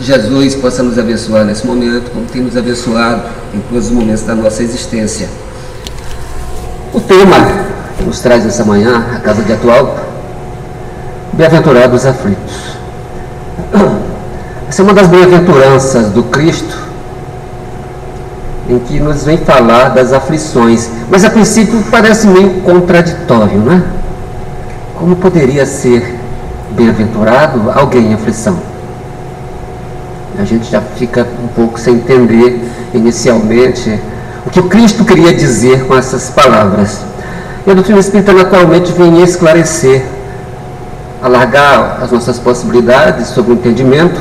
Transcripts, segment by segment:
Jesus possa nos abençoar nesse momento, como tem nos abençoado em todos os momentos da nossa existência. O tema que nos traz essa manhã, a casa de atual, bem-aventurados aflitos. Essa é uma das bem-aventuranças do Cristo, em que nos vem falar das aflições, mas a princípio parece meio contraditório, né? Como poderia ser bem-aventurado alguém em aflição? A gente já fica um pouco sem entender inicialmente o que Cristo queria dizer com essas palavras. E a doutrina espírita naturalmente vem esclarecer, alargar as nossas possibilidades sobre o entendimento,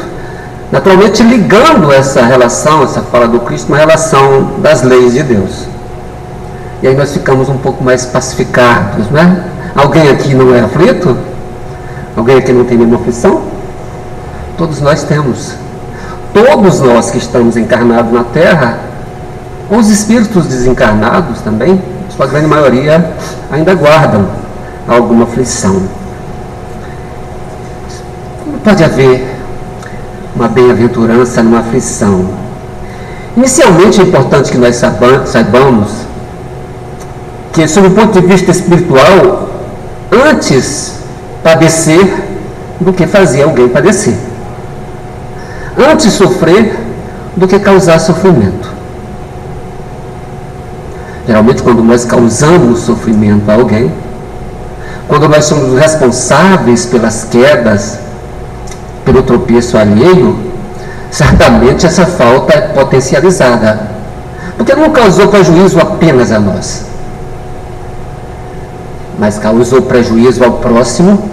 naturalmente ligando essa relação, essa fala do Cristo, uma relação das leis de Deus. E aí nós ficamos um pouco mais pacificados, né? Alguém aqui não é aflito? Alguém aqui não tem nenhuma aflição? Todos nós temos. Todos nós que estamos encarnados na Terra, os espíritos desencarnados também, sua grande maioria, ainda guardam alguma aflição. Como pode haver uma bem-aventurança numa aflição? Inicialmente é importante que nós saibamos que, sob o ponto de vista espiritual, antes padecer do que fazer alguém padecer. Antes sofrer do que causar sofrimento. Geralmente, quando nós causamos sofrimento a alguém, quando nós somos responsáveis pelas quedas, pelo tropeço alheio, certamente essa falta é potencializada. Porque não causou prejuízo apenas a nós, mas causou prejuízo ao próximo.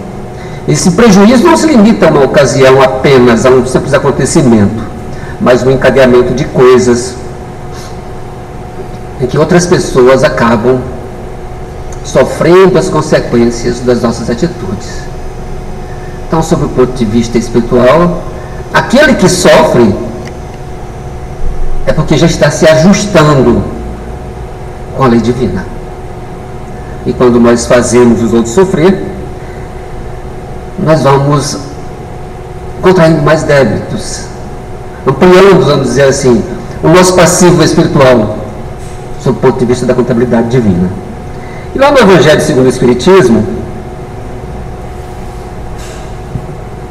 Esse prejuízo não se limita a uma ocasião apenas, a um simples acontecimento, mas um encadeamento de coisas, em que outras pessoas acabam sofrendo as consequências das nossas atitudes. Então, sob o ponto de vista espiritual, aquele que sofre é porque já está se ajustando com a lei divina. E quando nós fazemos os outros sofrer, nós vamos contraindo mais débitos, ampliando, vamos dizer assim, o nosso passivo espiritual sob o ponto de vista da contabilidade divina. E lá no Evangelho segundo o Espiritismo,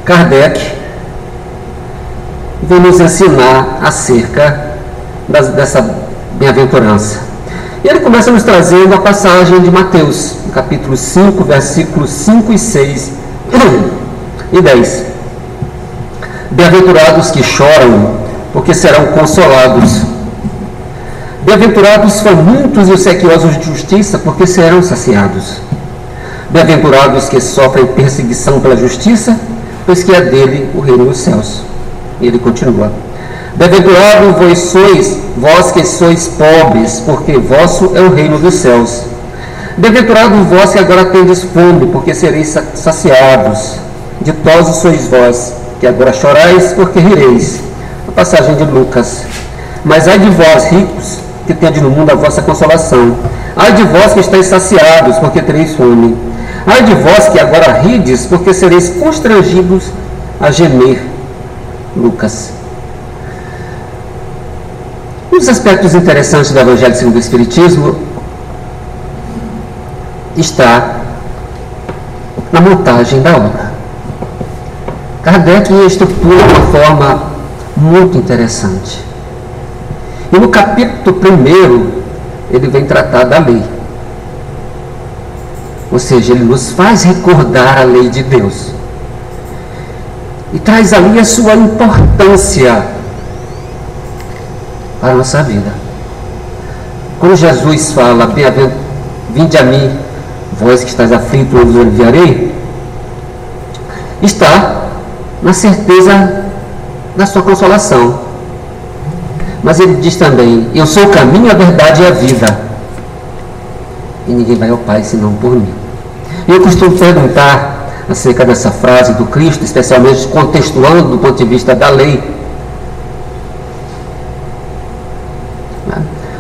Kardec vem nos ensinar acerca das, dessa bem-aventurança. E ele começa nos trazendo a passagem de Mateus, capítulo 5, versículos 5 e 6 e 10. Bem-aventurados que choram, porque serão consolados. Bem-aventurados famintos e os sequiosos de justiça, porque serão saciados. Bem-aventurados que sofrem perseguição pela justiça, pois que é dele o reino dos céus. Ele continua. Bem-aventurado vós sois, vós que sois pobres, porque vosso é o reino dos céus. Bem-aventurado vós que agora tendes fome, porque sereis saciados. Ditosos sois vós, que agora chorais, porque rireis. A passagem de Lucas. Mas ai de vós, ricos, que tendes no mundo a vossa consolação. Ai de vós que estáis saciados, porque tereis fome. Ai de vós que agora rides, porque sereis constrangidos a gemer. Lucas. Um dos aspectos interessantes do Evangelho segundo o Espiritismo está na montagem da obra. Kardec estrutura de uma forma muito interessante. E no capítulo primeiro, ele vem tratar da lei. Ou seja, ele nos faz recordar a lei de Deus. E traz ali a sua importância para a nossa vida. Quando Jesus fala, vinde a mim, vós que estás aflito, eu vos aliviarei, está na certeza da sua consolação. Mas ele diz também: Eu sou o caminho, a verdade e a vida e ninguém vai ao Pai senão por mim. Eu costumo perguntar acerca dessa frase do Cristo, especialmente contextuando do ponto de vista da lei.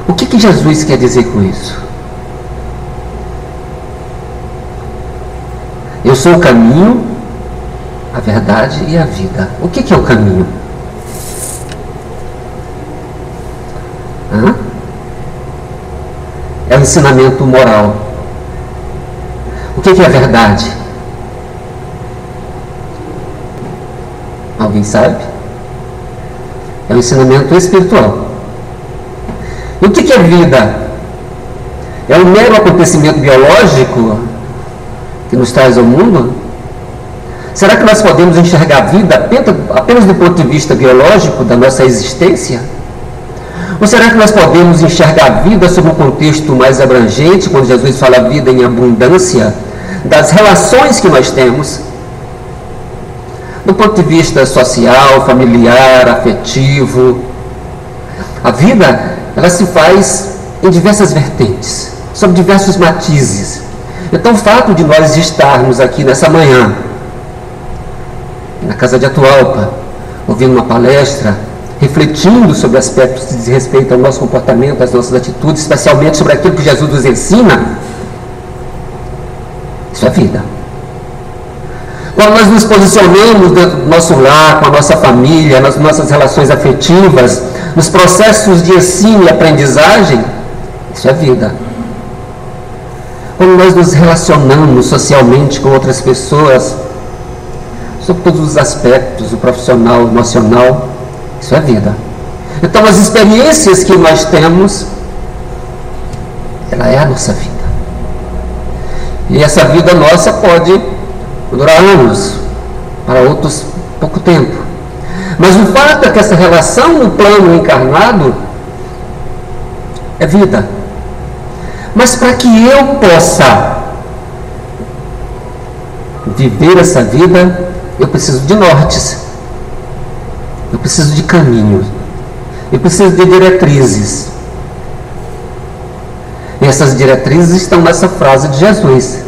O que, que Jesus quer dizer com isso? Eu sou o caminho, a verdade e a vida. O que, que é o caminho? Hã? É o ensinamento moral. O que, que é a verdade? Alguém sabe? É o ensinamento espiritual. E o que, que é vida? É um mero acontecimento biológico que nos traz ao mundo? Será que nós podemos enxergar a vida apenas do ponto de vista biológico da nossa existência? Ou será que nós podemos enxergar a vida sob um contexto mais abrangente, quando Jesus fala vida em abundância, das relações que nós temos? Do ponto de vista social, familiar, afetivo. A vida, ela se faz em diversas vertentes, sob diversos matizes. Então, o fato de nós estarmos aqui nessa manhã, na casa de Atualpa, ouvindo uma palestra, refletindo sobre aspectos que diz respeito ao nosso comportamento, às nossas atitudes, especialmente sobre aquilo que Jesus nos ensina, isso é vida. Quando nós nos posicionamos dentro do nosso lar, com a nossa família, nas nossas relações afetivas, nos processos de ensino e aprendizagem, isso é vida. Quando nós nos relacionamos socialmente com outras pessoas, sobre todos os aspectos, o profissional, o emocional, isso é vida. Então as experiências que nós temos, ela é a nossa vida. E essa vida nossa pode durar anos, para outros pouco tempo. Mas o fato é que essa relação no plano encarnado é vida. Mas para que eu possa viver essa vida, eu preciso de nortes. Eu preciso de caminhos. Eu preciso de diretrizes. E essas diretrizes estão nessa frase de Jesus.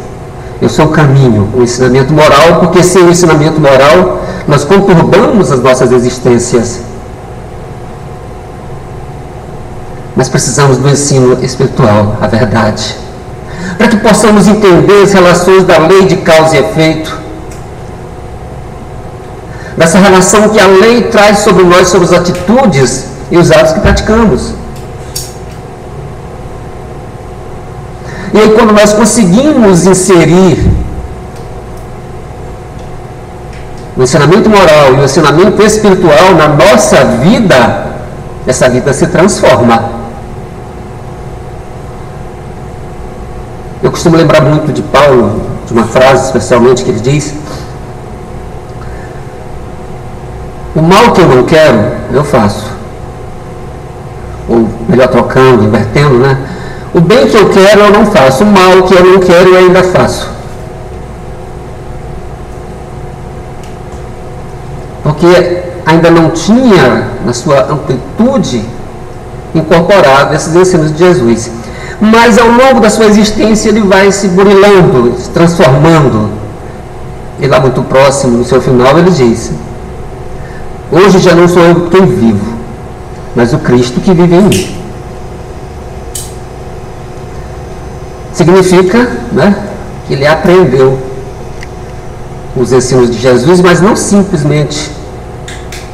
Eu sou o caminho, o ensinamento moral, porque sem o ensinamento moral nós conturbamos as nossas existências. Mas precisamos do ensino espiritual, a verdade, para que possamos entender as relações da lei de causa e efeito, dessa relação que a lei traz sobre nós, sobre as atitudes e os atos que praticamos. E aí, quando nós conseguimos inserir o ensinamento moral e o ensinamento espiritual na nossa vida, essa vida se transforma. Eu costumo lembrar muito de Paulo, de uma frase especialmente que ele diz: O mal que eu não quero, eu faço. Ou melhor, trocando, invertendo, né? O bem que eu quero, eu não faço. O mal que eu não quero, eu ainda faço. Porque ainda não tinha, na sua amplitude, incorporado esses ensinos de Jesus. Mas ao longo da sua existência ele vai se burilando, se transformando. E lá muito próximo, no seu final, ele diz: Hoje já não sou eu quem vivo, mas o Cristo que vive em mim. Significa né, que ele aprendeu os ensinos de Jesus, mas não simplesmente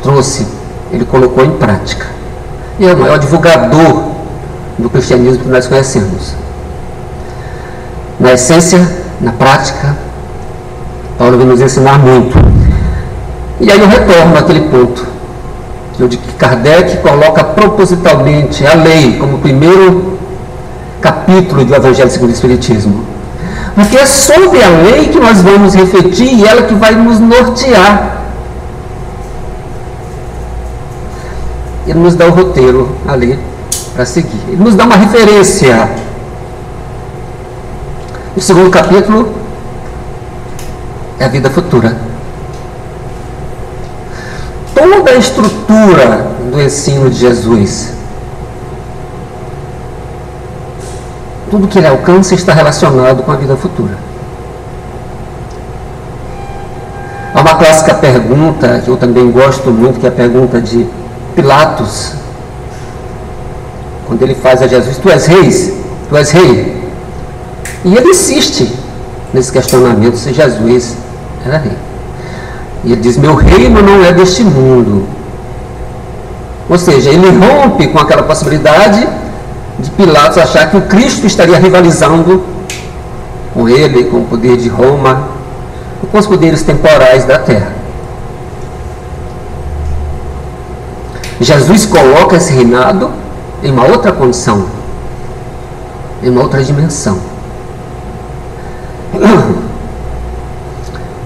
trouxe, ele colocou em prática. E é o maior divulgador do cristianismo que nós conhecemos. Na essência, na prática, Paulo vem nos ensinar muito. E aí eu retorno àquele ponto, onde Kardec coloca propositalmente a lei como primeiro capítulo do Evangelho segundo o Espiritismo. Porque é sobre a lei que nós vamos refletir e ela que vai nos nortear. Ele nos dá o roteiro ali para seguir. Ele nos dá uma referência. O segundo capítulo é a vida futura toda a estrutura do ensino de Jesus. Tudo que ele alcança está relacionado com a vida futura. Há uma clássica pergunta que eu também gosto muito, que é a pergunta de Pilatos, quando ele faz a Jesus: Tu és rei? Tu és rei? E ele insiste nesse questionamento se Jesus era rei. E ele diz: Meu reino não é deste mundo. Ou seja, ele rompe com aquela possibilidade de Pilatos achar que o Cristo estaria rivalizando com ele, com o poder de Roma, com os poderes temporais da terra. Jesus coloca esse reinado em uma outra condição, em uma outra dimensão.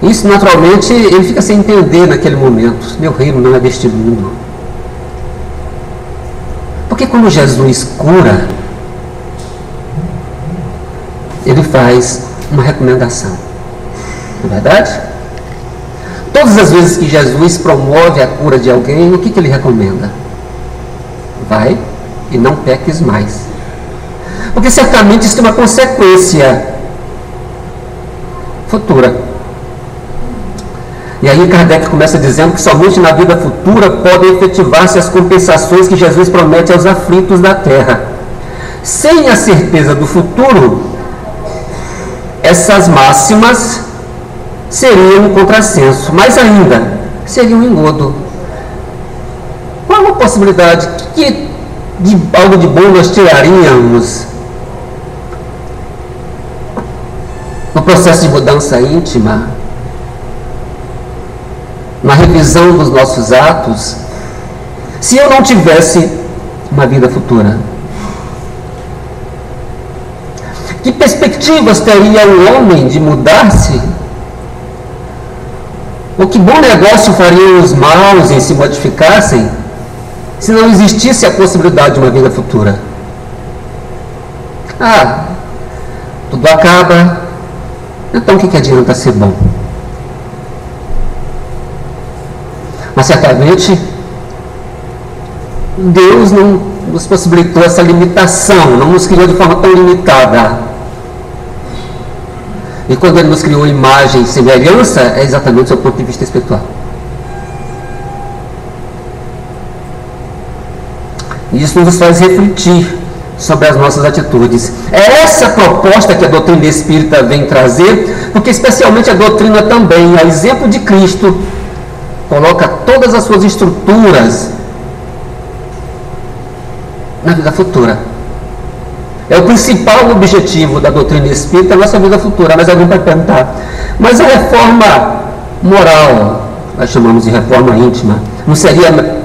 Isso naturalmente ele fica sem entender naquele momento. Meu reino não é deste mundo. Porque quando Jesus cura, ele faz uma recomendação. Não é verdade? Todas as vezes que Jesus promove a cura de alguém, o que, que ele recomenda? Vai e não peques mais. Porque certamente isso tem uma consequência futura. E aí Kardec começa dizendo que somente na vida futura podem efetivar-se as compensações que Jesus promete aos aflitos da terra. Sem a certeza do futuro, essas máximas seriam um contrassenso, mais ainda, seria um engodo. Qual a possibilidade? Que de algo de bom nós tiraríamos no processo de mudança íntima, na revisão dos nossos atos, se eu não tivesse uma vida futura? Que perspectivas teria o homem de mudar-se? O que bom negócio fariam os maus em se modificassem se não existisse a possibilidade de uma vida futura? Ah, tudo acaba, então o que, que adianta ser bom? Mas certamente Deus não nos possibilitou essa limitação, não nos criou de forma tão limitada. E quando ele nos criou imagem e semelhança, é exatamente do seu ponto de vista espiritual. Isso nos faz refletir sobre as nossas atitudes. É essa proposta que a doutrina espírita vem trazer, porque especialmente a doutrina também, a exemplo de Cristo, coloca todas as suas estruturas na vida futura. É o principal objetivo da doutrina espírita, a nossa vida futura. Mas alguém vai perguntar, mas a reforma moral, nós chamamos de reforma íntima, não seria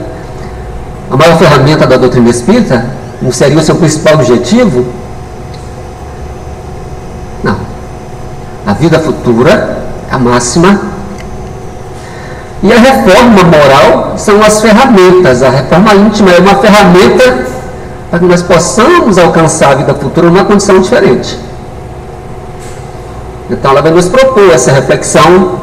a maior ferramenta da doutrina espírita? Não seria o seu principal objetivo? Não. A vida futura, a máxima. E a reforma moral são as ferramentas. A reforma íntima é uma ferramenta para que nós possamos alcançar a vida futura numa condição diferente. Então ela vai nos propor essa reflexão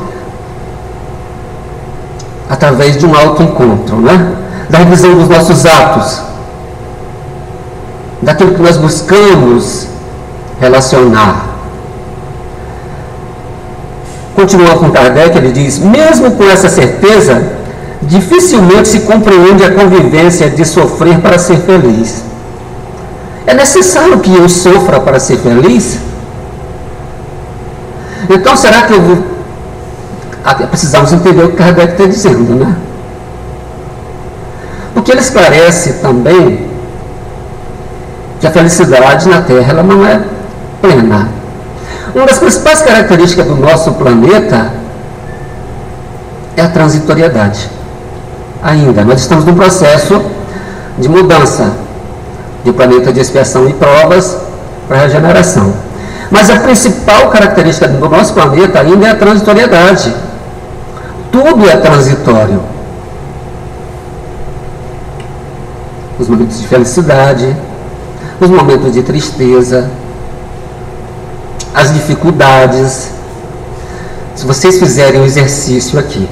através de um autoencontro, né? Da revisão dos nossos atos, daquilo que nós buscamos relacionar. Continua com Kardec, ele diz: mesmo com essa certeza, dificilmente se compreende a convivência de sofrer para ser feliz. É necessário que eu sofra para ser feliz? Então, será que eu vou. Ah, precisamos entender o que Kardec está dizendo, né? Porque ele esclarece também que a felicidade na Terra ela não é plena. Uma das principais características do nosso planeta é a transitoriedade. Ainda, nós estamos num processo de mudança de planeta de expiação e provas para regeneração. Mas a principal característica do nosso planeta ainda é a transitoriedade. Tudo é transitório. Os momentos de felicidade, os momentos de tristeza, as dificuldades. Se vocês fizerem um exercício aqui,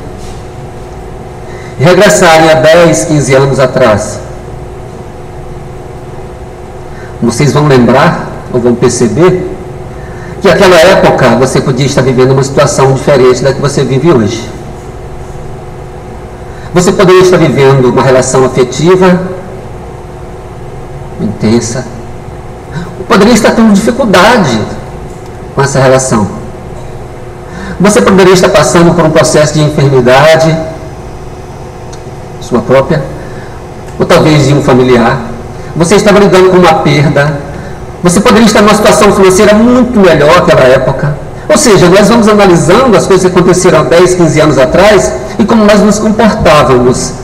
regressarem a 10, 15 anos atrás, vocês vão lembrar ou vão perceber que naquela época você podia estar vivendo uma situação diferente da que você vive hoje. Você poderia estar vivendo uma relação afetiva intensa. Poderia estar tendo dificuldade com essa relação. Você poderia estar passando por um processo de enfermidade, sua própria, ou talvez de um familiar. Você estava lidando com uma perda. Você poderia estar numa situação financeira muito melhor naquela época. Ou seja, nós vamos analisando as coisas que aconteceram há 10, 15 anos atrás e como nós nos comportávamos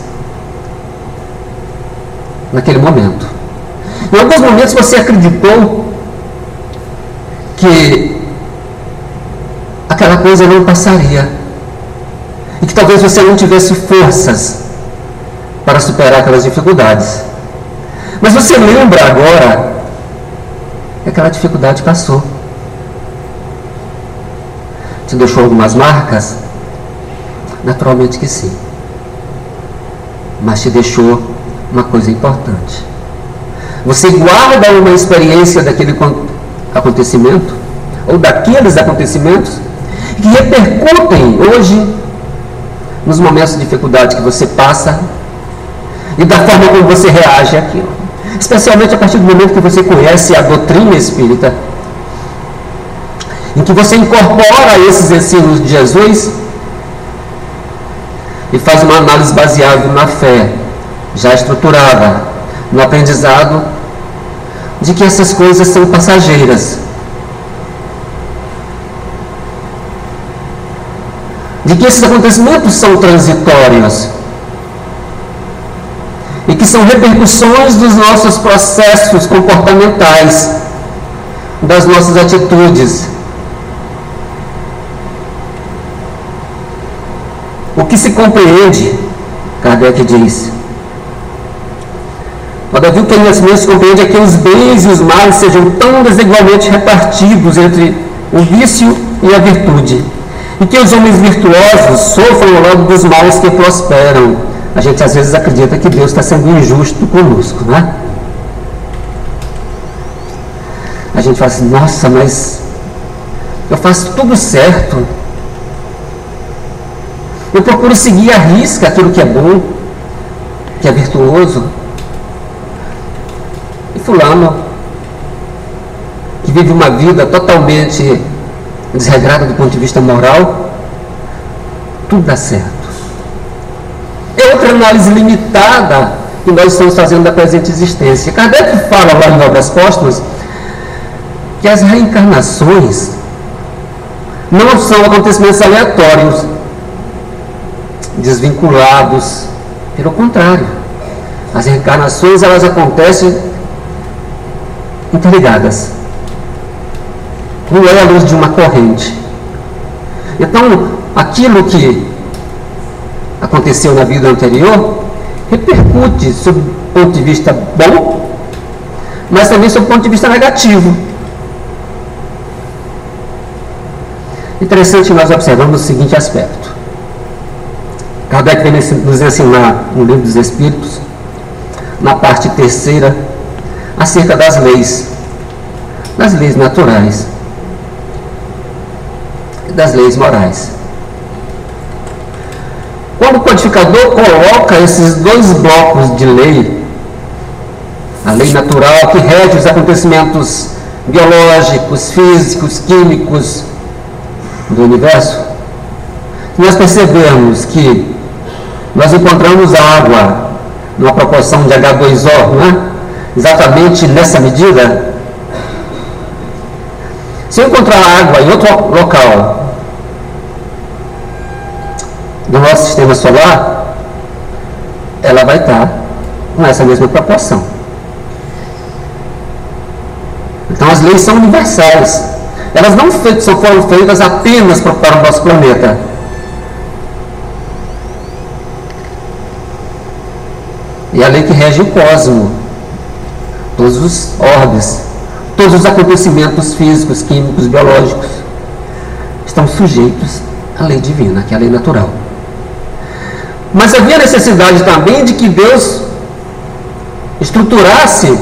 naquele momento. Em alguns momentos você acreditou que aquela coisa não passaria e que talvez você não tivesse forças para superar aquelas dificuldades. Mas você lembra agora que aquela dificuldade passou. Te deixou algumas marcas? Naturalmente que sim. Mas te deixou uma coisa importante. Você guarda uma experiência daquele acontecimento, ou daqueles acontecimentos, que repercutem hoje nos momentos de dificuldade que você passa e da forma como você reage àquilo. Especialmente a partir do momento que você conhece a doutrina espírita, em que você incorpora esses ensinos de Jesus e faz uma análise baseada na fé, já estruturada, no aprendizado de que essas coisas são passageiras. De que esses acontecimentos são transitórios e que são repercussões dos nossos processos comportamentais, das nossas atitudes. O que se compreende, Kardec diz, Todavia, o se compreende é que os bens e os males sejam tão desigualmente repartidos entre o vício e a virtude, e que os homens virtuosos sofram lado dos males que prosperam, a gente às vezes acredita que Deus está sendo injusto conosco, né? A gente fala assim, nossa, mas eu faço tudo certo. Eu procuro seguir a risca aquilo que é bom, que é virtuoso. Fulano, que vive uma vida totalmente desregrada do ponto de vista moral, tudo dá certo é outra análise limitada que nós estamos fazendo da presente existência. Kardec fala lá em Obras Póstumas que as reencarnações não são acontecimentos aleatórios, desvinculados. Pelo contrário, as reencarnações elas acontecem interligadas, com elos de uma corrente. Então, aquilo que aconteceu na vida anterior repercute sob o ponto de vista bom, mas também sob o ponto de vista negativo. Interessante nós observamos o seguinte aspecto. Kardec vem nos ensinar no livro dos Espíritos, na parte terceira, acerca das leis, das leis naturais e das leis morais. Quando o codificador coloca esses dois blocos de lei, a lei natural que rege os acontecimentos biológicos, físicos, químicos do universo, nós percebemos que nós encontramos água numa proporção de H2O, não é? Exatamente nessa medida. Se eu encontrar água em outro local do nosso sistema solar, ela vai estar com essa mesma proporção. Então as leis são universais. Elas não foram feitas apenas para o nosso planeta. E a lei que rege o cosmo, todos os orbes, todos os acontecimentos físicos, químicos, biológicos, estão sujeitos à lei divina, que é a lei natural. Mas havia necessidade também de que Deus estruturasse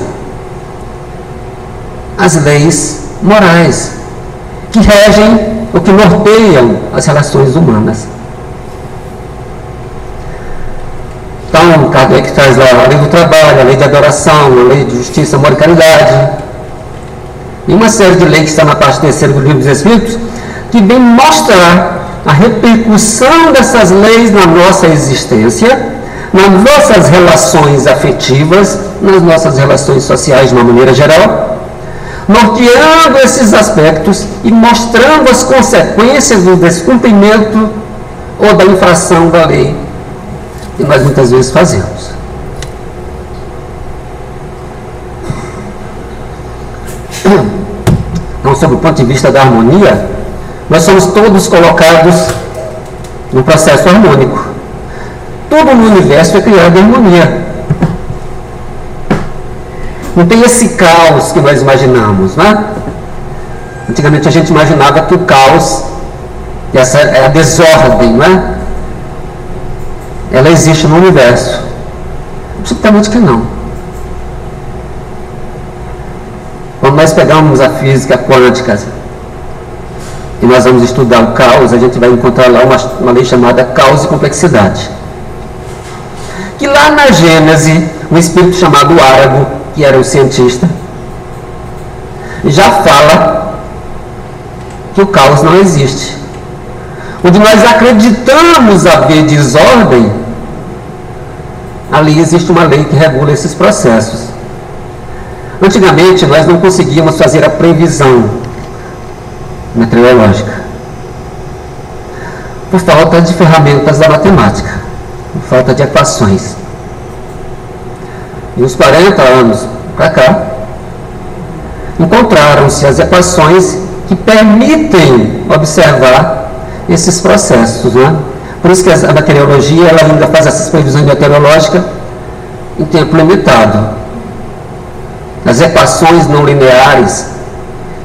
as leis morais que regem ou que norteiam as relações humanas. Então, Kardec traz lá a lei do trabalho, a lei de adoração, a lei de justiça, amor e caridade. E uma série de leis que está na parte terceira do livro dos Espíritos, que vem mostrar a repercussão dessas leis na nossa existência, nas nossas relações afetivas, nas nossas relações sociais de uma maneira geral, norteando esses aspectos e mostrando as consequências do descumprimento ou da infração da lei que nós muitas vezes fazemos. Então, sob o ponto de vista da harmonia, nós somos todos colocados no processo harmônico. Tudo no universo é criado em harmonia. Não tem esse caos que nós imaginamos, né? Antigamente a gente imaginava que o caos, essa é a desordem, né? Ela existe no universo. Absolutamente que não. Quando nós pegamos a física quântica e nós vamos estudar o caos, a gente vai encontrar lá uma, uma lei chamada caos e complexidade. Que lá na Gênese, um espírito chamado Árago, que era o cientista, já fala que o caos não existe. Onde nós acreditamos haver desordem, ali existe uma lei que regula esses processos. Antigamente, nós não conseguíamos fazer a previsão meteorológica por falta de ferramentas da matemática, por falta de equações. E uns 40 anos para cá, encontraram-se as equações que permitem observar esses processos. Né? Por isso que a meteorologia ela ainda faz essas previsões meteorológicas em tempo limitado as equações não lineares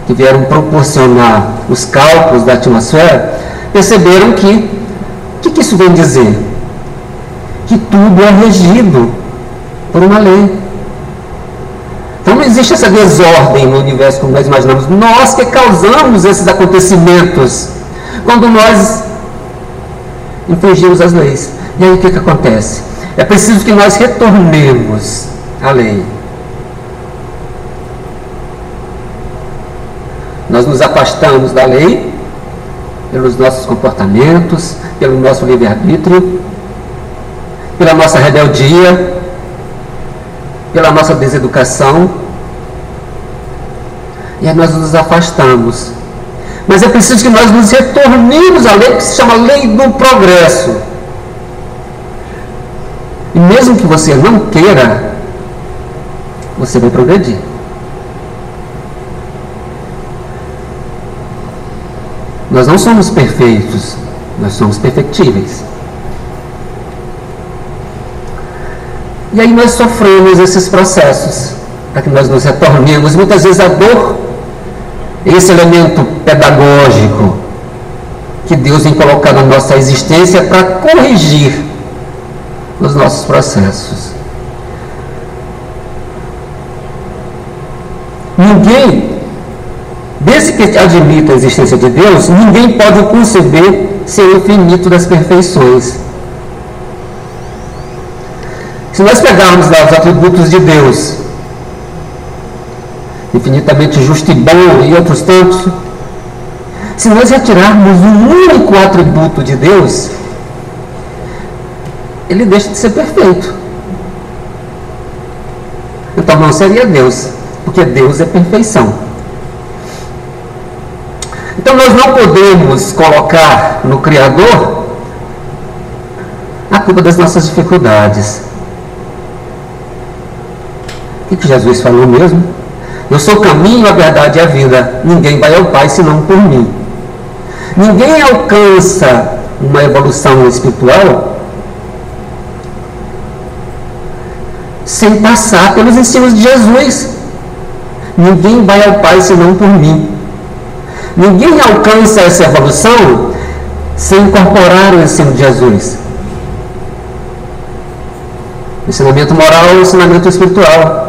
que vieram proporcionar os cálculos da atmosfera, perceberam que o que, que isso vem dizer? Que tudo é regido por uma lei. Então não existe essa desordem no universo como nós imaginamos. Nós que causamos esses acontecimentos quando nós infringimos as leis. E aí o que, que acontece? É preciso que nós retornemos à lei. Nós nos afastamos da lei pelos nossos comportamentos, pelo nosso livre-arbítrio, pela nossa rebeldia, pela nossa deseducação. E aí nós nos afastamos. Mas é preciso que nós nos retornemos à lei que se chama lei do progresso. E mesmo que você não queira, você vai progredir. Nós não somos perfeitos, nós somos perfectíveis. E aí nós sofremos esses processos para que nós nos retornemos. Muitas vezes a dor, esse elemento pedagógico que Deus tem colocado na nossa existência para corrigir os nossos processos. Ninguém Desde que admita a existência de Deus, ninguém pode conceber ser infinito das perfeições. Se nós pegarmos lá os atributos de Deus, infinitamente justo e bom e outros tantos, se nós retirarmos um único atributo de Deus, ele deixa de ser perfeito. Então não seria Deus, porque Deus é perfeição. Então nós não podemos colocar no Criador a culpa das nossas dificuldades. O que Jesus falou mesmo? Eu sou o caminho, a verdade e a vida. Ninguém vai ao Pai senão por mim. Ninguém alcança uma evolução espiritual sem passar pelos ensinos de Jesus. Ninguém vai ao Pai senão por mim. Ninguém alcança essa evolução sem incorporar o ensino de Jesus. Ensinamento moral ensinamento espiritual.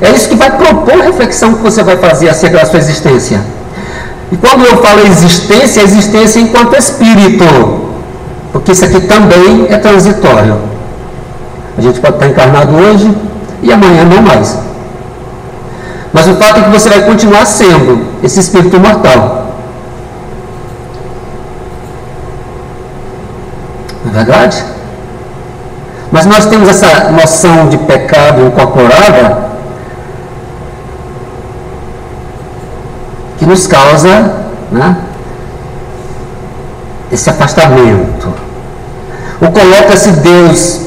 É isso que vai propor a reflexão que você vai fazer acerca da sua existência. E quando eu falo existência, existência enquanto espírito. Porque isso aqui também é transitório. A gente pode estar encarnado hoje e amanhã não mais. Mas o fato é que você vai continuar sendo esse espírito imortal. Não é verdade? Mas nós temos essa noção de pecado incorporada nos causa né, esse afastamento. Ou coloca-se Deus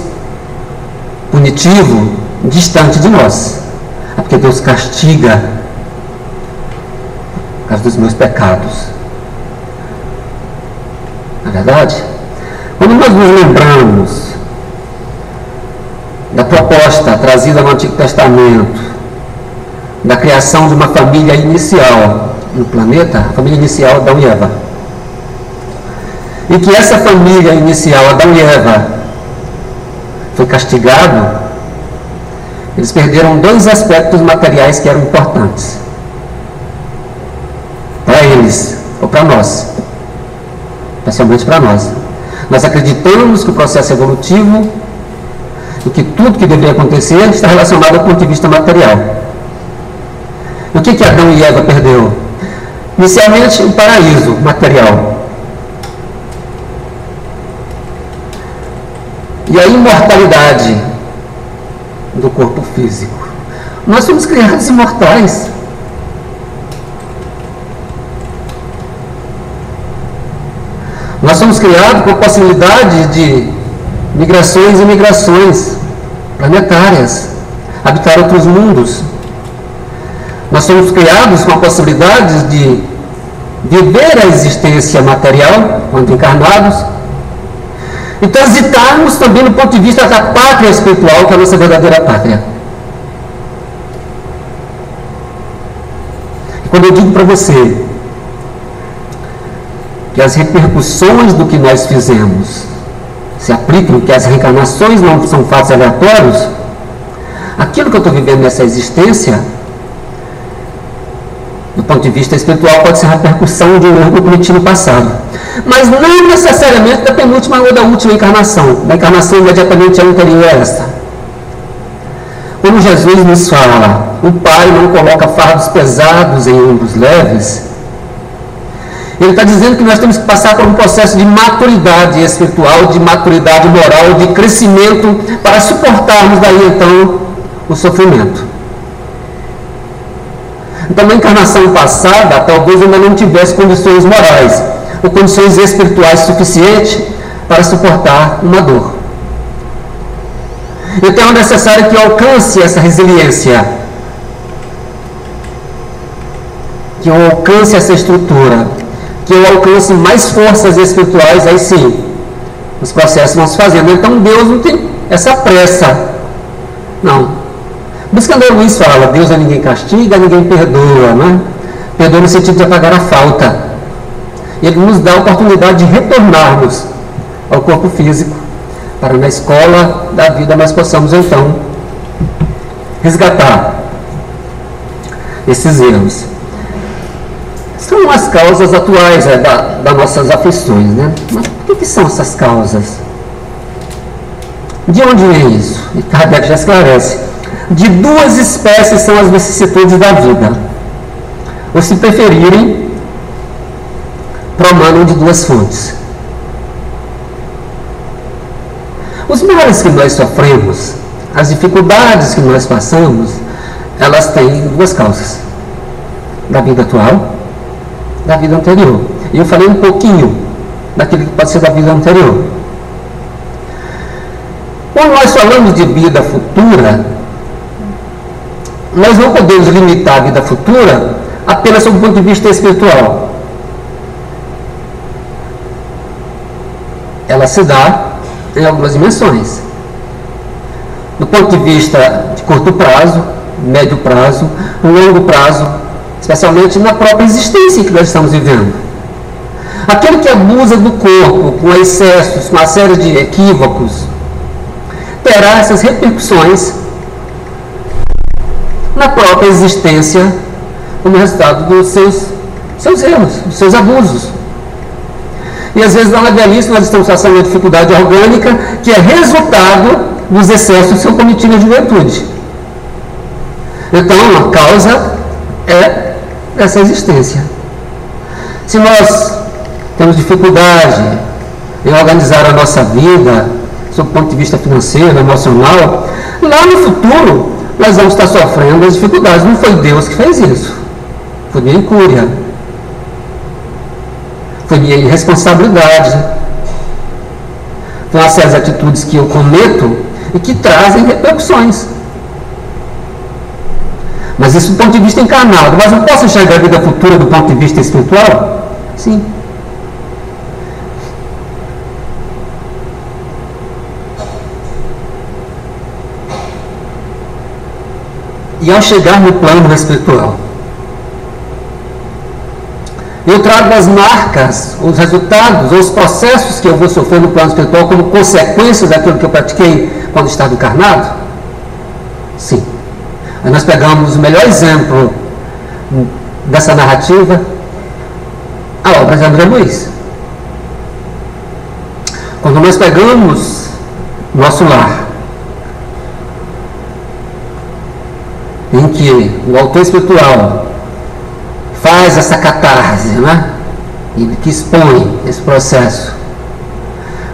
punitivo distante de nós. É porque Deus castiga por causa dos meus pecados. Não é verdade? Quando nós nos lembramos da proposta trazida no Antigo Testamento, da criação de uma família inicial no planeta, a família inicial Adão e Eva. E que essa família inicial, Adão e Eva, foi castigado, eles perderam dois aspectos materiais que eram importantes. Para eles, ou para nós, especialmente para nós. Nós acreditamos que o processo evolutivo e que tudo que deveria acontecer está relacionado ao ponto de vista material. O que, que Adão e Eva perdeu? Inicialmente, o paraíso material. E a imortalidade do corpo físico. Nós somos criados imortais. Nós somos criados com a possibilidade de migrações e migrações planetárias, habitar outros mundos. Nós somos criados com a possibilidade de viver a existência material, quando encarnados, e transitarmos também do ponto de vista da pátria espiritual, que é a nossa verdadeira pátria. Quando eu digo para você que as repercussões do que nós fizemos se aplicam, que as reencarnações não são fatos aleatórios, aquilo que eu estou vivendo nessa existência, ponto de vista espiritual, pode ser uma repercussão de um erro cometido no passado. Mas não necessariamente da penúltima ou da última encarnação, da encarnação imediatamente anterior a esta. Quando Jesus nos fala, o Pai não coloca fardos pesados em ombros leves, ele está dizendo que nós temos que passar por um processo de maturidade espiritual, de maturidade moral, de crescimento, para suportarmos daí então o sofrimento. Então, na encarnação passada, talvez ainda não tivesse condições morais ou condições espirituais suficientes para suportar uma dor. Então é necessário que alcance essa resiliência, que eu alcance essa estrutura, que eu alcance mais forças espirituais, aí sim, os processos vão se fazendo. Então Deus não tem essa pressa. Não. André Luiz fala, Deus a ninguém castiga, ninguém perdoa, né? Perdoa no sentido de apagar a falta. Ele nos dá a oportunidade de retornarmos ao corpo físico, para na escola da vida nós possamos então resgatar esses erros são as causas atuais é, da, das nossas aflições. Né? Mas o que, que, são essas causas? De onde vem isso? E Kardec já esclarece. De duas espécies são as vicissitudes da vida. Ou se preferirem, promanam de duas fontes. Os males que nós sofremos, as dificuldades que nós passamos, elas têm duas causas. Da vida atual da vida anterior. E eu falei um pouquinho daquilo que pode ser da vida anterior. Quando nós falamos de vida futura, nós não podemos limitar a vida futura apenas sob o ponto de vista espiritual. Ela se dá em algumas dimensões. Do ponto de vista de curto prazo, médio prazo, longo prazo, especialmente na própria existência que nós estamos vivendo. Aquele que abusa do corpo com excessos, com uma série de equívocos, terá essas repercussões na própria existência como resultado dos seus, seus erros, dos seus abusos. E às vezes na velhice nós estamos passando uma dificuldade orgânica que é resultado dos excessos que são cometidos na juventude. Então a causa é essa existência. Se nós temos dificuldade em organizar a nossa vida, sob o ponto de vista financeiro, emocional, lá no futuro nós vamos estar sofrendo as dificuldades. Não foi Deus que fez isso. Foi minha incúria. Foi minha irresponsabilidade. Uma série de atitudes que eu cometo e que trazem repercussões. Mas isso do ponto de vista encarnado. Mas não posso enxergar a vida futura do ponto de vista espiritual? Sim. E ao chegar no plano espiritual, eu trago as marcas, os resultados, os processos que eu vou sofrer no plano espiritual como consequências daquilo que eu pratiquei quando estava encarnado? Sim. Aí nós pegamos o melhor exemplo dessa narrativa, a obra de André Luiz. Quando nós pegamos nosso lar, em que o autor espiritual faz essa catarse, né? E que expõe esse processo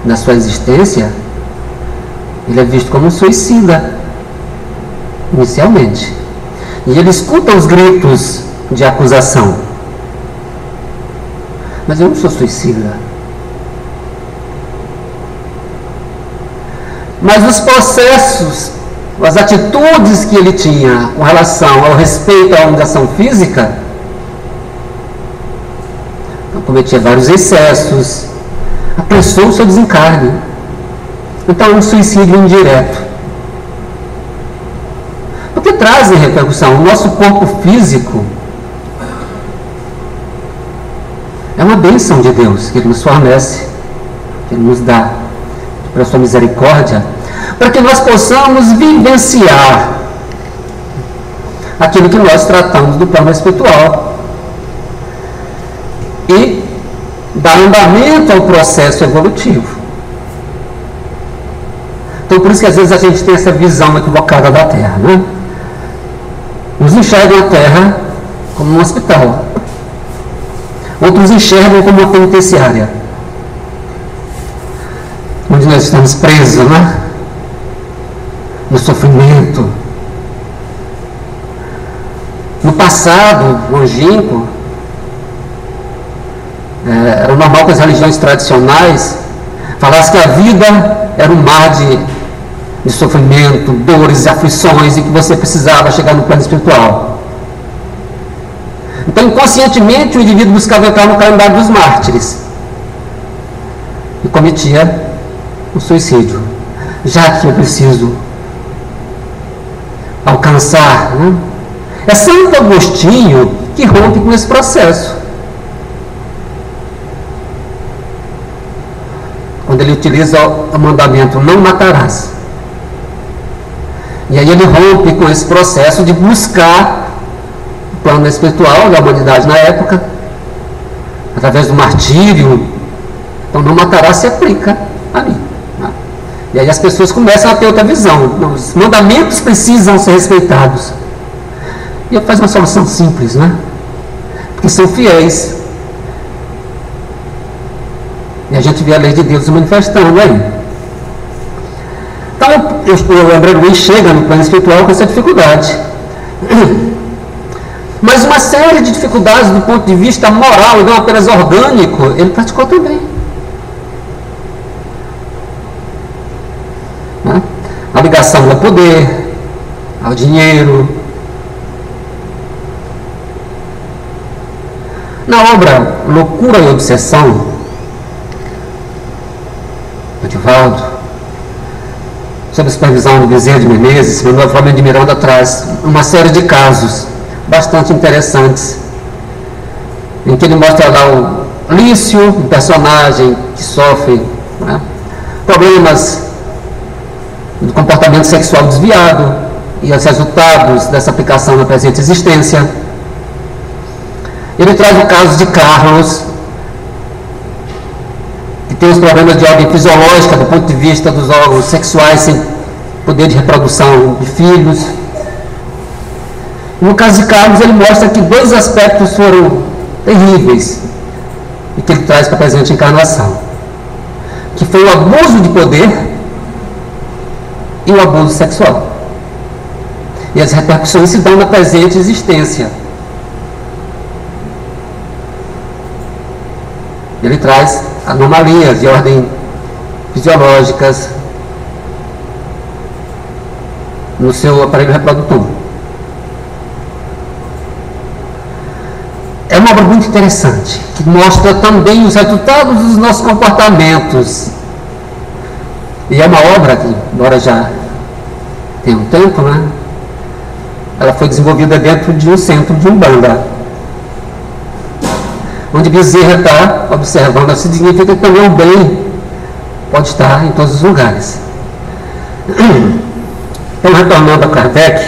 na sua existência, ele é visto como um suicida, inicialmente. E ele escuta os gritos de acusação. Mas eu não sou suicida. Mas os processos, as atitudes que ele tinha com relação ao respeito à humilhação física, cometia vários excessos, apressou o seu desencarne. Então, um suicídio indireto. O que traz em repercussão? O nosso corpo físico é uma bênção de Deus que Ele nos fornece, que Ele nos dá, pela Sua misericórdia, para que nós possamos vivenciar aquilo que nós tratamos do plano espiritual e dar andamento ao processo evolutivo. Então, por isso que às vezes a gente tem essa visão equivocada da Terra. Né? Uns enxergam a Terra como um hospital, outros enxergam como uma penitenciária, onde nós estamos presos né? No sofrimento. No passado longínquo, é, era normal que as religiões tradicionais falassem que a vida era um mar de, de sofrimento, dores e aflições e que você precisava chegar no plano espiritual. Então, inconscientemente, o indivíduo buscava entrar no calendário dos mártires e cometia o suicídio, já que eu preciso alcançar. Né? É Santo Agostinho que rompe com esse processo. quando ele utiliza o mandamento não matarás. E aí ele rompe com esse processo de buscar o plano espiritual da humanidade na época, através do martírio. Então não matarás se aplica ali. Né? E aí as pessoas começam a ter outra visão. Os mandamentos precisam ser respeitados. E ele faz uma solução simples, né? Porque são fiéis e a gente vê a lei de Deus se manifestando aí. Então, o André Luiz chega no plano espiritual com essa dificuldade. Mas uma série de dificuldades do ponto de vista moral e não apenas orgânico, ele praticou também. Né? A ligação ao poder, ao dinheiro. Na obra Loucura e Obsessão, Edivaldo, sob a supervisão do Bezerra de Menezes, Manuel Flamengo de Miranda traz uma série de casos bastante interessantes, em que ele mostra lá o Lício, um personagem que sofre né, problemas do comportamento sexual desviado e os resultados dessa aplicação na presente existência. Ele traz o caso de Carlos, tem os problemas de ordem fisiológica do ponto de vista dos órgãos sexuais sem poder de reprodução de filhos. No caso de Carlos, ele mostra que dois aspectos foram terríveis e que ele traz para a presente encarnação. Que foi o abuso de poder e o abuso sexual. E as repercussões se dão na presente existência. Ele traz anomalias de ordem fisiológicas no seu aparelho reprodutor. É uma obra muito interessante, que mostra também os resultados dos nossos comportamentos. E é uma obra que, embora já tenha um tempo, né? Ela foi desenvolvida dentro de um centro de Umbanda. Onde Bezerra está observando, isso significa que também o bem pode estar em todos os lugares. Então, retornando a Kardec,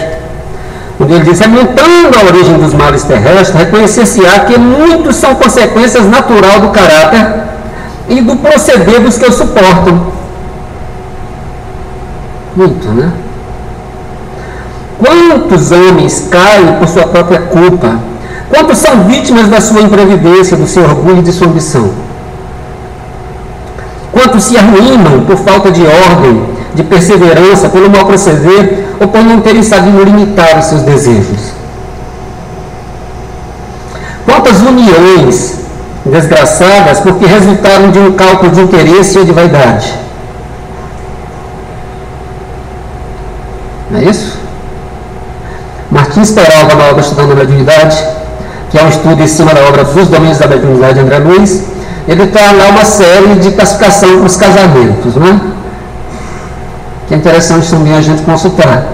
onde ele diz, aumentando a origem dos males terrestres, reconhecer-se-á que muitos são consequências natural do caráter e do proceder dos que o suportam. Muito, né? Quantos homens caem por sua própria culpa? Quantos são vítimas da sua imprevidência, do seu orgulho e de sua ambição? Quantos se arruinam por falta de ordem, de perseverança, pelo mau proceder ou por não terem sabido limitar os seus desejos? Quantas uniões desgraçadas porque resultaram de um cálculo de interesse ou de vaidade? Não é isso? Martins Peralva, na obra Estudando a Mediunidade, que é um estudo em cima da obra Dos Domínios da Mediunidade de André Luiz, ele traz lá uma série de classificação para os casamentos, né? que é interessante também a gente consultar.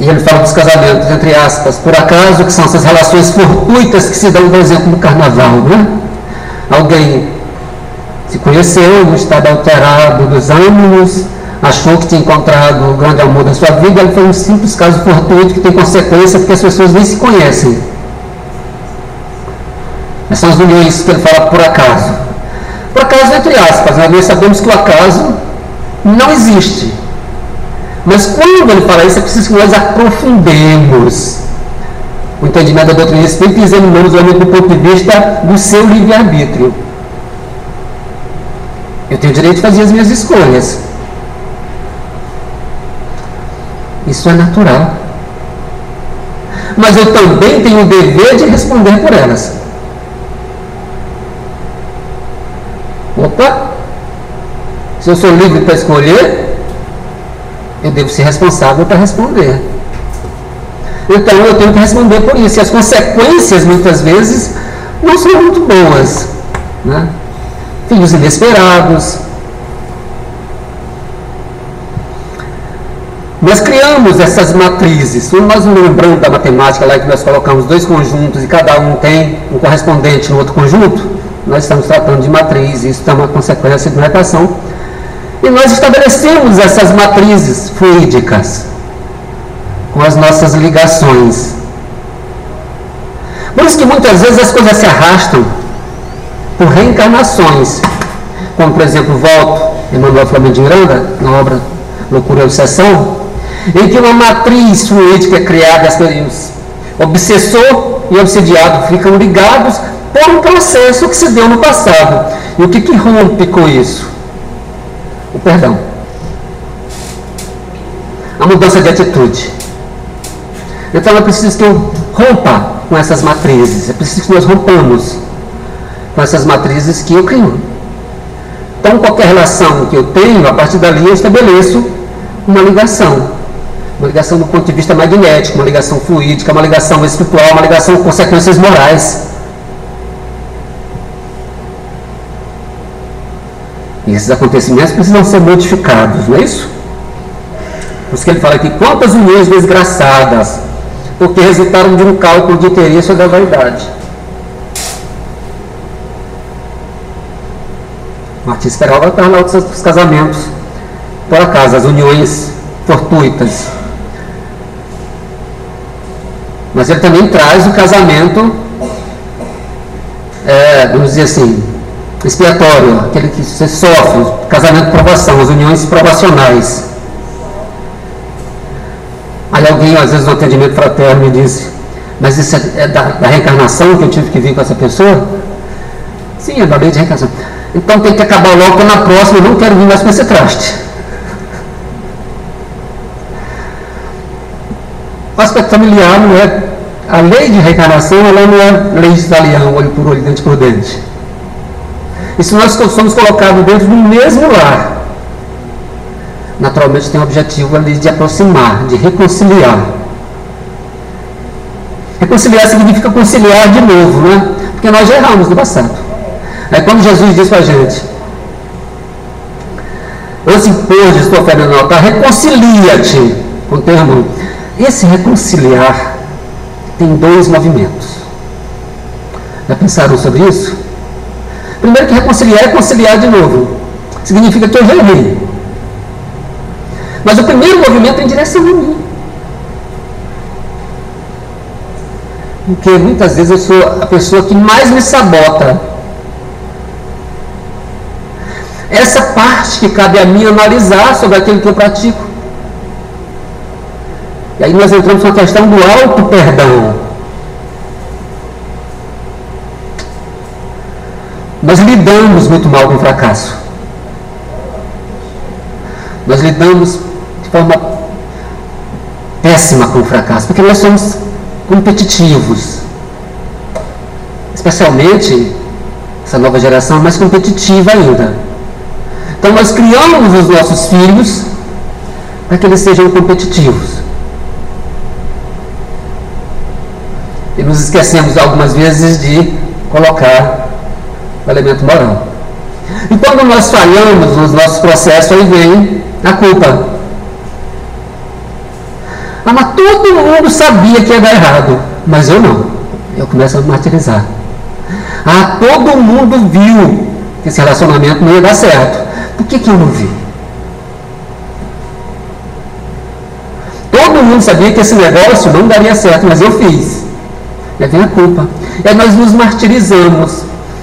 E ele fala dos casamentos, entre aspas, por acaso, que são essas relações fortuitas que se dão, por exemplo, no carnaval. Né? Alguém se conheceu no estado alterado dos ânimos, achou que tinha encontrado o grande amor da sua vida, ele foi um simples caso fortuito que tem consequência porque as pessoas nem se conhecem. Essas são as uniões que ele fala por acaso. Por acaso, entre aspas, né? nós sabemos que o acaso não existe. Mas quando ele fala isso, é preciso que nós aprofundemos o entendimento da doutrina espírita e examinamos o homem do ponto de vista do seu livre-arbítrio. Eu tenho o direito de fazer as minhas escolhas. Isso é natural. Mas eu também tenho o dever de responder por elas. Opa! Se eu sou livre para escolher, eu devo ser responsável para responder. Então eu tenho que responder por isso. E as consequências, muitas vezes, não são muito boas. Né? Filhos inesperados, Nós criamos essas matrizes, nós lembrando da matemática lá que nós colocamos dois conjuntos e cada um tem um correspondente no outro conjunto, nós estamos tratando de matriz, isso é uma consequência de notação. E nós estabelecemos essas matrizes fluídicas com as nossas ligações. Por isso que muitas vezes as coisas se arrastam por reencarnações, como por exemplo, volto, Emmanuel Flamengo de Miranda, na obra Loucura e Obsessão, em que uma matriz fluídica criada, obsessor e obsidiado ficam ligados por um processo que se deu no passado. E o que, que rompe com isso? O perdão. A mudança de atitude. Então é preciso que eu rompa com essas matrizes. É preciso que nós rompamos com essas matrizes que eu crio. Então, qualquer relação que eu tenho, a partir dali eu estabeleço uma ligação uma ligação do ponto de vista magnético, uma ligação fluídica, uma ligação espiritual, uma ligação com consequências morais. E esses acontecimentos precisam ser modificados, não é isso? Por isso que ele fala aqui, quantas uniões desgraçadas, porque resultaram de um cálculo de interesse ou da vaidade. Martins Peralva está lá dos casamentos, por acaso, as uniões fortuitas. Mas ele também traz o casamento, é, vamos dizer assim, expiatório, aquele que você sofre, casamento de provação, as uniões provacionais. Aí alguém, às vezes, no atendimento fraterno, me disse, mas isso é da, da reencarnação que eu tive que vir com essa pessoa? Sim, é da lei de reencarnação. Então tem que acabar logo, na próxima eu não quero vir mais com esse traste. O aspecto familiar não é. A lei de reencarnação ela não é lei de italiano, olho por olho, dente por dente. E se nós somos colocados dentro do mesmo lar, naturalmente tem o objetivo ali de aproximar, de reconciliar. Reconciliar significa conciliar de novo, né? Porque nós já erramos no passado. Aí quando Jesus diz para a gente, antes de estou oferecendo no altar, reconcilia-te com o teu irmão. Esse reconciliar tem dois movimentos. Já pensaram sobre isso? Primeiro que reconciliar é conciliar de novo. Significa que eu já errei. Mas o primeiro movimento é em direção a mim. Porque muitas vezes eu sou a pessoa que mais me sabota. Essa parte que cabe a mim analisar sobre aquilo que eu pratico. E aí nós entramos na questão do alto perdão. Nós lidamos muito mal com o fracasso. Nós lidamos de forma péssima com o fracasso, porque nós somos competitivos. Especialmente essa nova geração é mais competitiva ainda. Então nós criamos os nossos filhos para que eles sejam competitivos. E nos esquecemos algumas vezes de colocar o elemento moral. E quando nós falhamos nos nossos processos, aí vem a culpa. Ah, mas todo mundo sabia que ia dar errado, mas eu não. Eu começo a martirizar. Ah, todo mundo viu que esse relacionamento não ia dar certo. Por que, que eu não vi? Todo mundo sabia que esse negócio não daria certo, mas eu fiz. E aí vem a culpa. E aí nós nos martirizamos.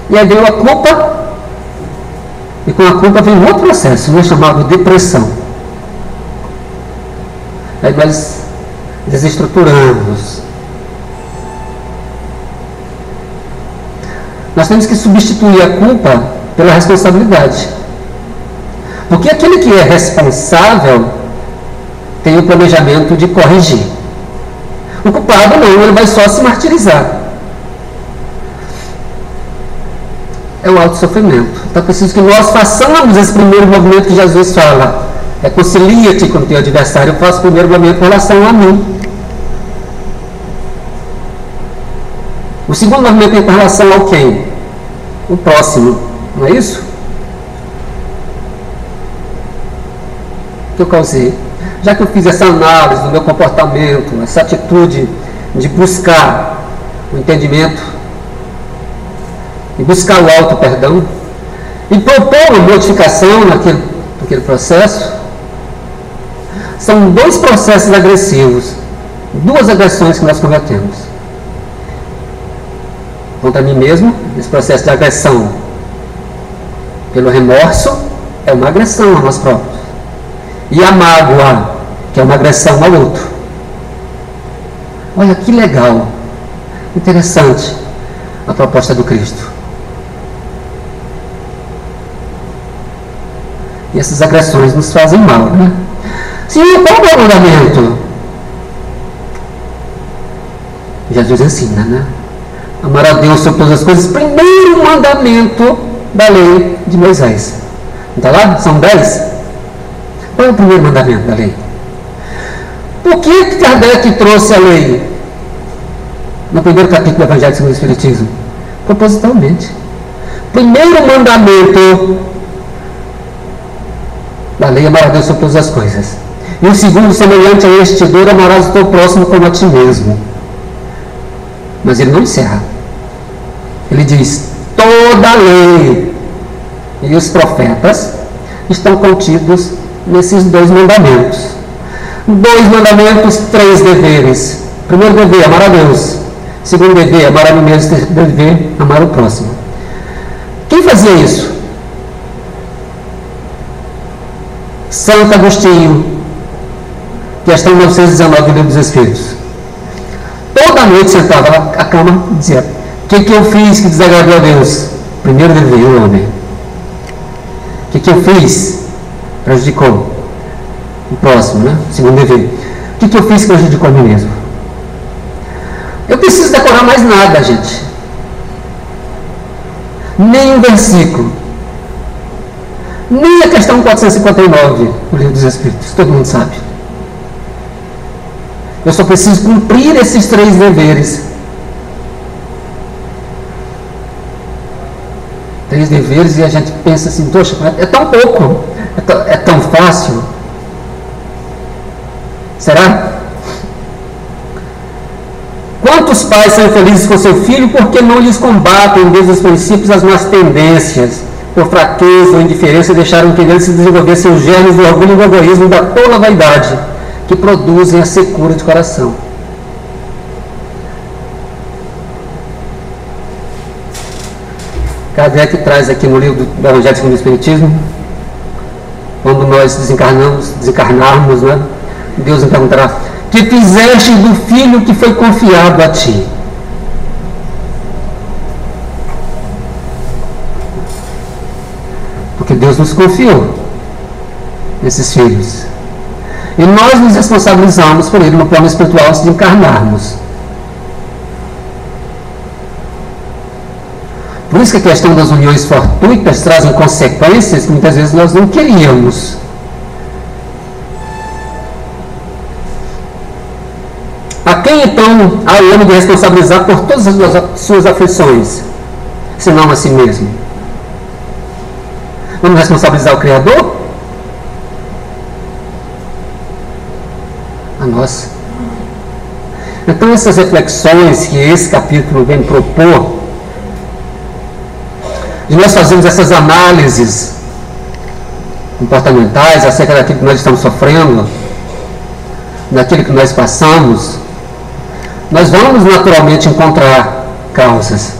E aí veio a culpa. E com a culpa vem um outro processo, né, chamado depressão. Aí nós desestruturamos. Nós temos que substituir a culpa pela responsabilidade. Porque aquele que é responsável tem o planejamento de corrigir. O culpado não, ele vai só se martirizar. É o auto-sofrimento. Então, preciso que nós façamos esse primeiro movimento que Jesus fala. Reconcilia-te com o teu adversário. Eu faço o primeiro movimento em relação a mim. O segundo movimento é em relação ao quem? O próximo. Não é isso? Que eu causei já que eu fiz essa análise do meu comportamento, essa atitude de buscar o entendimento, e buscar o alto perdão, e propor uma modificação naquele, naquele processo, são dois processos agressivos, duas agressões que nós cometemos. Contra mim mesmo, esse processo de agressão pelo remorso é uma agressão a nós próprios. E a mágoa, que é uma agressão ao outro. Olha que legal, interessante a proposta do Cristo. E essas agressões nos fazem mal, né? Sim, qual é o mandamento? Jesus ensina, né? Amar a Deus sobre todas as coisas. Primeiro mandamento da lei de Moisés. Está lá? São dez. Qual é o primeiro mandamento da lei? Por que Kardec trouxe a lei? No primeiro capítulo do Evangelho segundo o Espiritismo. Propositalmente. Primeiro mandamento da lei amar a Deus sobre todas as coisas. E o segundo, semelhante a este dor, amarás o teu próximo como a ti mesmo. Mas ele não encerra. Ele diz: toda a lei e os profetas estão contidos nesses dois mandamentos. Dois mandamentos, três deveres. Primeiro dever, amar a Deus. Segundo dever, amar a mim mesmo. Terceiro dever, amar o próximo. Quem fazia isso? Santo Agostinho, que está em 1919 Livro dos Espíritos. Toda noite sentava na cama e dizia: O que, que eu fiz que desagradou a Deus? Primeiro dever, o homem. O que, que eu fiz? Prejudicou o próximo, né? Segundo dever. O que, que eu fiz que prejudicou a mim mesmo? Eu preciso decorar mais nada, gente. Nem um versículo. Nem a questão 459 do livro dos Espíritos. Todo mundo sabe. Eu só preciso cumprir esses três deveres. Três deveres e a gente pensa assim, poxa, é tão pouco, é é tão fácil. Será? Quantos pais são infelizes com seu filho porque não lhes combatem desde os princípios as más tendências? Por fraqueza ou indiferença deixaram que ele se desenvolvesse os germes do orgulho e do egoísmo da tola vaidade que produzem a secura de coração. Kardec traz aqui no livro do Evangelho segundo o Espiritismo, quando nós desencarnamos, desencarnarmos, né? Deus nos perguntará: Que fizeste do filho que foi confiado a ti? Porque Deus nos confiou esses filhos. E nós nos responsabilizamos por ele no plano espiritual antes de encarnarmos. Por isso que a questão das uniões fortuitas trazem consequências que muitas vezes nós não queríamos. Quem então há homem de responsabilizar por todas as suas aflições, senão a si mesmo? Vamos responsabilizar o Criador? A nós. Então, essas reflexões que esse capítulo vem propor, de nós fazermos essas análises comportamentais acerca daquilo que nós estamos sofrendo, daquilo que nós passamos, nós vamos naturalmente encontrar causas.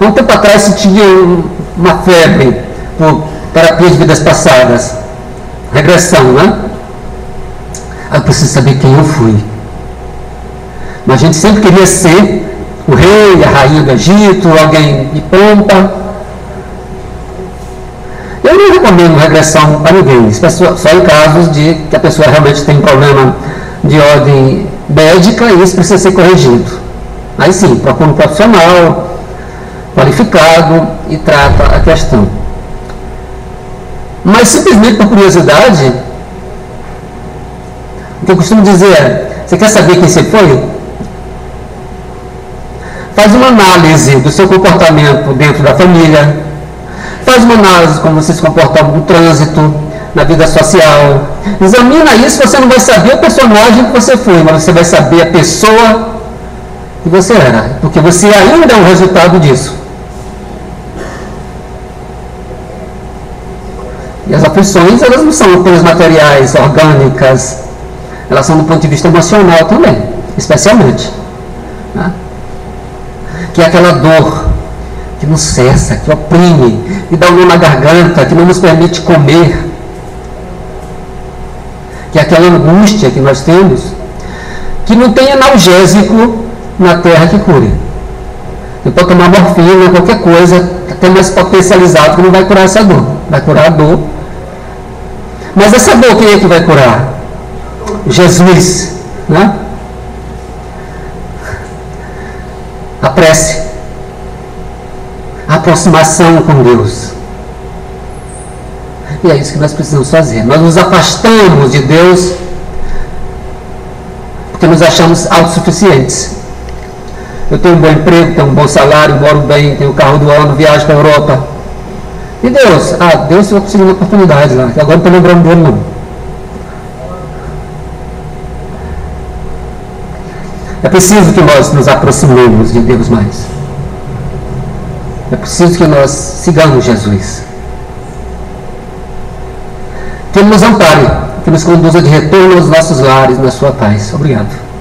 Há um tempo atrás se tinha uma febre por terapia de vidas passadas, regressão, né? Eu preciso saber quem eu fui. Mas a gente sempre queria ser o rei, a rainha do Egito, alguém de pompa. Eu não recomendo regressão para ninguém, só em casos de que a pessoa realmente tem problema de ordem médica e isso precisa ser corrigido. Aí sim, procura um profissional qualificado e trata a questão. Mas simplesmente por curiosidade, o que eu costumo dizer é, você quer saber quem você foi? Faz uma análise do seu comportamento dentro da família, faz uma análise de como você se comporta no trânsito, na vida social. Examina isso, você não vai saber o personagem que você foi, mas você vai saber a pessoa que você era, porque você ainda é um resultado disso. E as aflições, elas não são coisas materiais, orgânicas, elas são do ponto de vista emocional também, especialmente. Né? Que é aquela dor que não cessa, que oprime, que dá um nó na garganta, que não nos permite comer, que é aquela angústia que nós temos, que não tem analgésico na terra que cure. Pode tomar morfina, qualquer coisa, até mais potencializado, que não vai curar essa dor. Vai curar a dor. Mas essa dor, quem é que vai curar? Jesus. Né? A prece. A aproximação com Deus. E é isso que nós precisamos fazer. Nós nos afastamos de Deus porque nos achamos autossuficientes. Eu tenho um bom emprego, tenho um bom salário, moro bem, tenho o carro do ano, viajo para a Europa. E Deus? Ah, Deus eu consegui uma oportunidade lá, que agora não estou lembrando dele não. É preciso que nós nos aproximemos de Deus mais. É preciso que nós sigamos Jesus Ele nos ampare, que nos conduza de retorno aos nossos lares na sua paz. Obrigado.